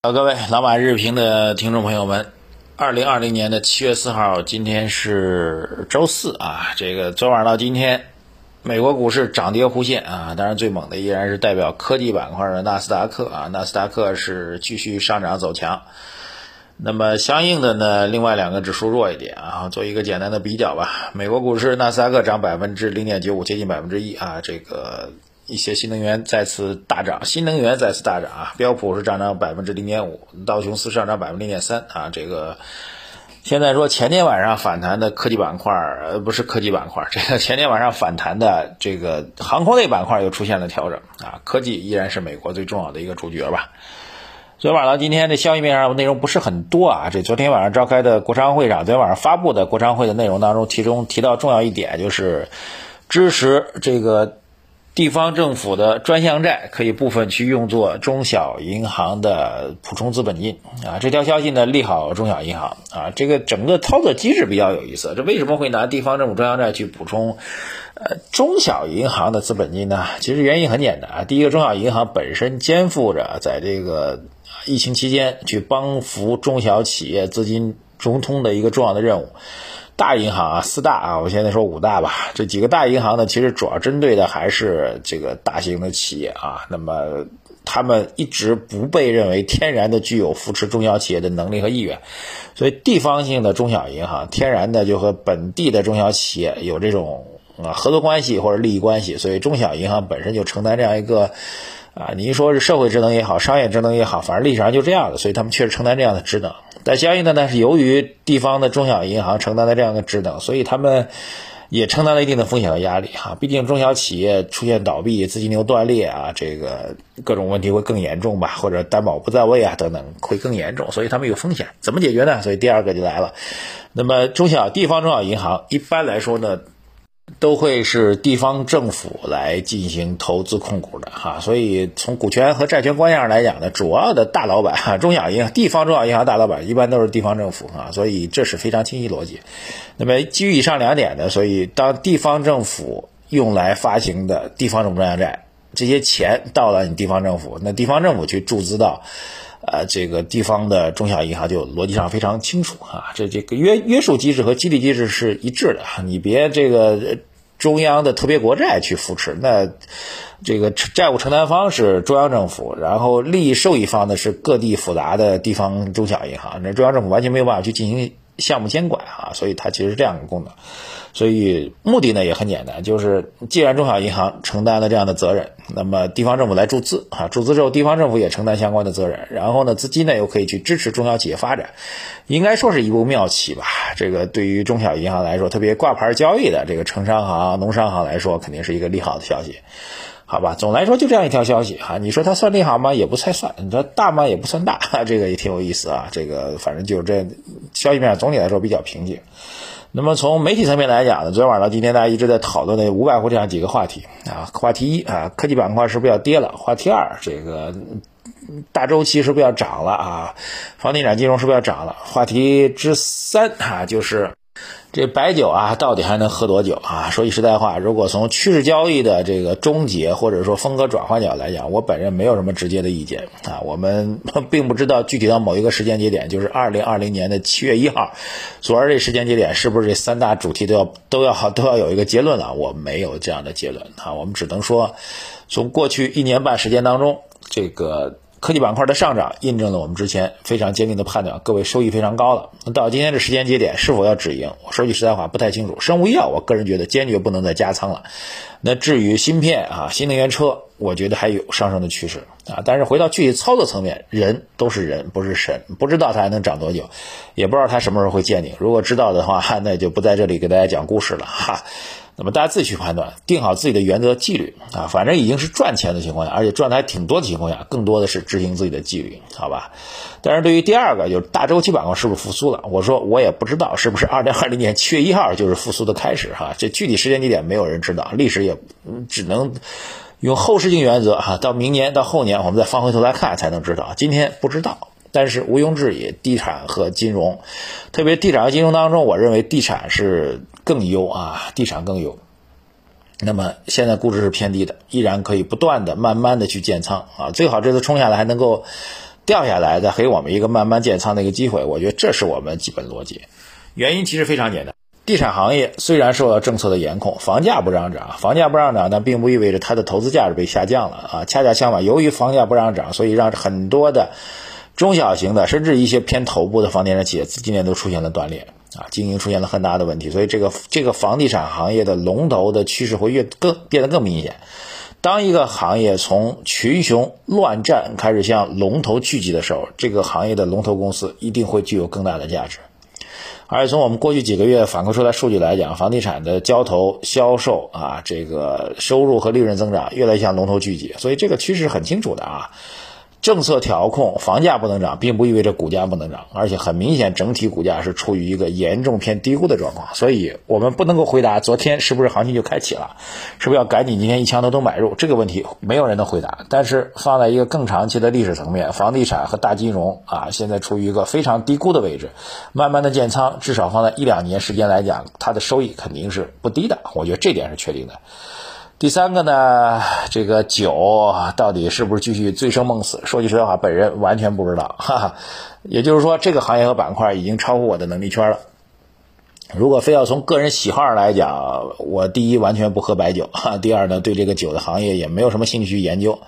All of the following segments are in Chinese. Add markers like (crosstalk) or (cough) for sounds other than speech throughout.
好，各位老马日评的听众朋友们，二零二零年的七月四号，今天是周四啊。这个昨晚到今天，美国股市涨跌互现啊。当然，最猛的依然是代表科技板块的纳斯达克啊。纳斯达克是继续上涨走强。那么相应的呢，另外两个指数弱一点啊。做一个简单的比较吧，美国股市纳斯达克涨百分之零点九五，接近百分之一啊。这个。一些新能源再次大涨，新能源再次大涨啊！标普是上涨百分之零点五，道琼斯上涨百分之零点三啊！这个现在说前天晚上反弹的科技板块，呃，不是科技板块，这个 (laughs) 前天晚上反弹的这个航空类板块又出现了调整啊！科技依然是美国最重要的一个主角吧。昨天晚上今天的消息面上内容不是很多啊，这昨天晚上召开的国常会上，昨天晚上发布的国常会的内容当中，其中提到重要一点就是支持这个。地方政府的专项债可以部分去用作中小银行的补充资本金啊，这条消息呢利好中小银行啊，这个整个操作机制比较有意思。这为什么会拿地方政府专项债去补充呃中小银行的资本金呢？其实原因很简单啊，第一个，中小银行本身肩负着在这个疫情期间去帮扶中小企业资金融通的一个重要的任务。大银行啊，四大啊，我现在说五大吧。这几个大银行呢，其实主要针对的还是这个大型的企业啊。那么他们一直不被认为天然的具有扶持中小企业的能力和意愿，所以地方性的中小银行天然的就和本地的中小企业有这种啊合作关系或者利益关系，所以中小银行本身就承担这样一个。啊，您说是社会职能也好，商业职能也好，反正历史上就这样的，所以他们确实承担这样的职能。但相应的呢，是由于地方的中小银行承担了这样的职能，所以他们也承担了一定的风险和压力哈。毕竟中小企业出现倒闭、资金流断裂啊，这个各种问题会更严重吧，或者担保不在位啊等等会更严重，所以他们有风险。怎么解决呢？所以第二个就来了。那么中小地方中小银行一般来说呢？都会是地方政府来进行投资控股的哈，所以从股权和债权关系上来讲呢，主要的大老板哈，中小银行、地方中小银行大老板一般都是地方政府啊，所以这是非常清晰逻辑。那么基于以上两点呢，所以当地方政府用来发行的地方政府专项债，这些钱到了你地方政府，那地方政府去注资到。呃，这个地方的中小银行就逻辑上非常清楚啊，这这个约约束机制和激励机制是一致的，你别这个中央的特别国债去扶持，那这个债务承担方是中央政府，然后利益受益方呢是各地复杂的地方中小银行，那中央政府完全没有办法去进行。项目监管啊，所以它其实是这样一个功能，所以目的呢也很简单，就是既然中小银行承担了这样的责任，那么地方政府来注资啊，注资之后地方政府也承担相关的责任，然后呢资金呢又可以去支持中小企业发展，应该说是一步妙棋吧。这个对于中小银行来说，特别挂牌交易的这个城商行、农商行来说，肯定是一个利好的消息。好吧，总来说就这样一条消息哈。你说它算利好吗？也不太算。你说大吗？也不算大。(laughs) 这个也挺有意思啊。这个反正就这消息面总体来说比较平静。那么从媒体层面来讲呢，昨天晚上到今天大家一直在讨论的无外乎这样几个话题啊。话题一啊，科技板块是不是要跌了？话题二，这个大周期是不是要涨了啊？房地产金融是不是要涨了？话题之三啊，就是。这白酒啊，到底还能喝多久啊？说句实在话，如果从趋势交易的这个终结或者说风格转换角来讲，我本人没有什么直接的意见啊。我们 (laughs) 并不知道具体到某一个时间节点，就是二零二零年的七月一号，昨儿这时间节点是不是这三大主题都要都要好都要有一个结论了？我没有这样的结论啊。我们只能说，从过去一年半时间当中，这个。科技板块的上涨印证了我们之前非常坚定的判断，各位收益非常高了。那到今天这时间节点，是否要止盈？我说句实在话，不太清楚。生物医药，我个人觉得坚决不能再加仓了。那至于芯片啊，新能源车，我觉得还有上升的趋势啊。但是回到具体操作层面，人都是人，不是神，不知道它还能涨多久，也不知道它什么时候会见顶。如果知道的话，(laughs) 那就不在这里给大家讲故事了哈。那么大家自己去判断，定好自己的原则纪律啊，反正已经是赚钱的情况下，而且赚的还挺多的情况下，更多的是执行自己的纪律，好吧？但是对于第二个，就是大周期板块是不是复苏了？我说我也不知道是不是二零二零年七月一号就是复苏的开始哈，这具体时间地点没有人知道，历史也只能用后视镜原则哈，到明年到后年我们再翻回头来看才能知道，今天不知道。但是毋庸置疑，地产和金融，特别地产和金融当中，我认为地产是更优啊，地产更优。那么现在估值是偏低的，依然可以不断的、慢慢的去建仓啊，最好这次冲下来还能够掉下来，再给我们一个慢慢建仓的一个机会。我觉得这是我们基本逻辑。原因其实非常简单，地产行业虽然受到政策的严控，房价不让涨，房价不让涨，但并不意味着它的投资价值被下降了啊。恰恰相反，由于房价不让涨，所以让很多的中小型的，甚至一些偏头部的房地产企业今年都出现了断裂啊，经营出现了很大的问题。所以这个这个房地产行业的龙头的趋势会越更变得更明显。当一个行业从群雄乱战开始向龙头聚集的时候，这个行业的龙头公司一定会具有更大的价值。而且从我们过去几个月反馈出来数据来讲，房地产的交投销售啊，这个收入和利润增长越来越向龙头聚集，所以这个趋势很清楚的啊。政策调控，房价不能涨，并不意味着股价不能涨，而且很明显，整体股价是处于一个严重偏低估的状况。所以，我们不能够回答昨天是不是行情就开启了，是不是要赶紧今天一枪头都买入这个问题，没有人能回答。但是，放在一个更长期的历史层面，房地产和大金融啊，现在处于一个非常低估的位置，慢慢的建仓，至少放在一两年时间来讲，它的收益肯定是不低的。我觉得这点是确定的。第三个呢，这个酒到底是不是继续醉生梦死？说句实在话，本人完全不知道。(laughs) 哈哈，也就是说，这个行业和板块已经超乎我的能力圈了。如果非要从个人喜好上来讲，我第一完全不喝白酒，(laughs) 哈，第二呢，对这个酒的行业也没有什么兴趣去研究。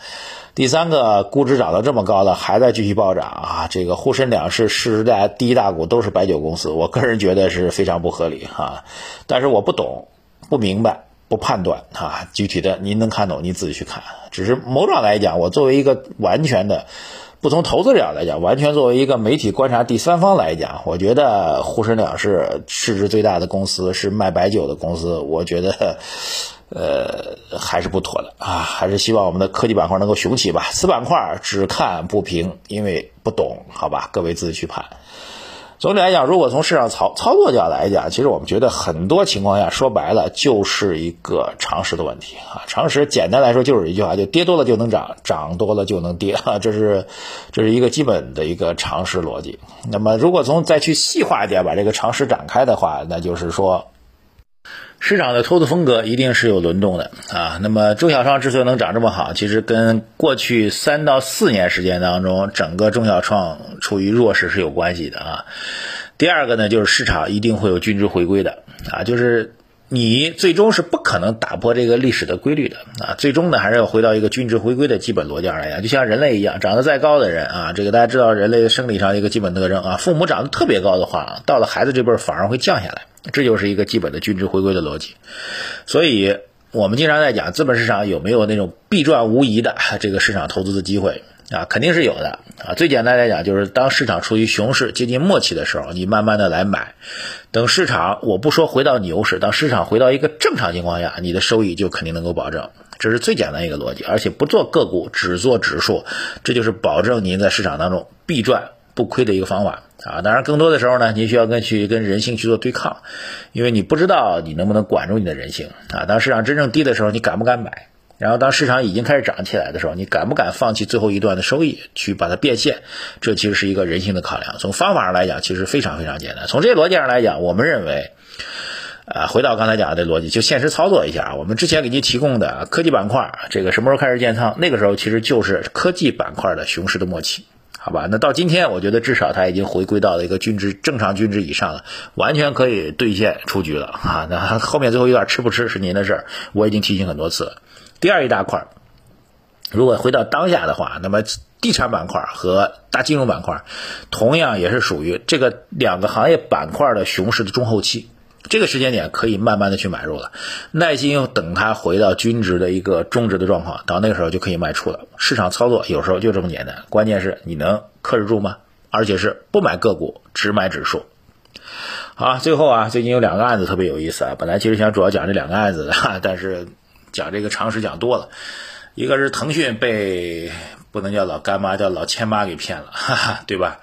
第三个，估值涨到这么高了，还在继续暴涨啊！这个沪深两市市值大第一大股都是白酒公司，我个人觉得是非常不合理哈。但是我不懂，不明白。不判断啊，具体的您能看懂，您自己去看。只是某种来讲，我作为一个完全的，不从投资者来讲，完全作为一个媒体观察第三方来讲，我觉得沪深两市市值最大的公司是卖白酒的公司，我觉得，(laughs) 呃，还是不妥的啊，还是希望我们的科技板块能够雄起吧。此板块只看不评，因为不懂，好吧，各位自己去判。总体来讲，如果从市场操操作角度来讲，其实我们觉得很多情况下说白了就是一个常识的问题啊。常识简单来说就是一句话，就跌多了就能涨，涨多了就能跌啊，这是这是一个基本的一个常识逻辑。那么，如果从再去细化一点，把这个常识展开的话，那就是说。市场的投资风格一定是有轮动的啊。那么中小创之所以能涨这么好，其实跟过去三到四年时间当中整个中小创处于弱势是有关系的啊。第二个呢，就是市场一定会有均值回归的啊，就是你最终是不可能打破这个历史的规律的啊。最终呢，还是要回到一个均值回归的基本逻辑上来讲，就像人类一样，长得再高的人啊，这个大家知道人类生理上一个基本特征啊，父母长得特别高的话，到了孩子这辈反而会降下来。这就是一个基本的均值回归的逻辑，所以我们经常在讲资本市场有没有那种必赚无疑的这个市场投资的机会啊，肯定是有的啊。最简单来讲，就是当市场处于熊市接近末期的时候，你慢慢的来买，等市场我不说回到牛市，当市场回到一个正常情况下，你的收益就肯定能够保证。这是最简单一个逻辑，而且不做个股，只做指数，这就是保证您在市场当中必赚不亏的一个方法。啊，当然，更多的时候呢，你需要跟去跟人性去做对抗，因为你不知道你能不能管住你的人性啊。当市场真正低的时候，你敢不敢买？然后当市场已经开始涨起来的时候，你敢不敢放弃最后一段的收益去把它变现？这其实是一个人性的考量。从方法上来讲，其实非常非常简单。从这个逻辑上来讲，我们认为，啊，回到刚才讲的逻辑，就现实操作一下。我们之前给您提供的科技板块，这个什么时候开始建仓？那个时候其实就是科技板块的熊市的末期。好吧，那到今天，我觉得至少它已经回归到了一个均值正常均值以上了，完全可以兑现出局了啊！那后面最后一段吃不吃是您的事儿，我已经提醒很多次。第二一大块，如果回到当下的话，那么地产板块和大金融板块，同样也是属于这个两个行业板块的熊市的中后期。这个时间点可以慢慢的去买入了，耐心等它回到均值的一个中值的状况，到那个时候就可以卖出了。市场操作有时候就这么简单，关键是你能克制住吗？而且是不买个股，只买指数。好，最后啊，最近有两个案子特别有意思啊，本来其实想主要讲这两个案子的，但是讲这个常识讲多了。一个是腾讯被不能叫老干妈，叫老千妈给骗了，哈哈，对吧？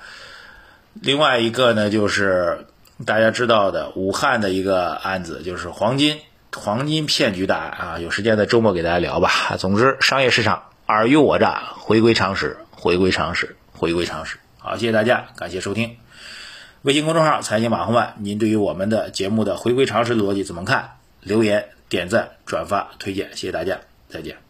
另外一个呢就是。大家知道的武汉的一个案子就是黄金黄金骗局大案啊，有时间在周末给大家聊吧。总之，商业市场尔虞我诈，回归常识，回归常识，回归常识。好，谢谢大家，感谢收听。微信公众号财经马红漫，您对于我们的节目的回归常识的逻辑怎么看？留言、点赞、转发、推荐，谢谢大家，再见。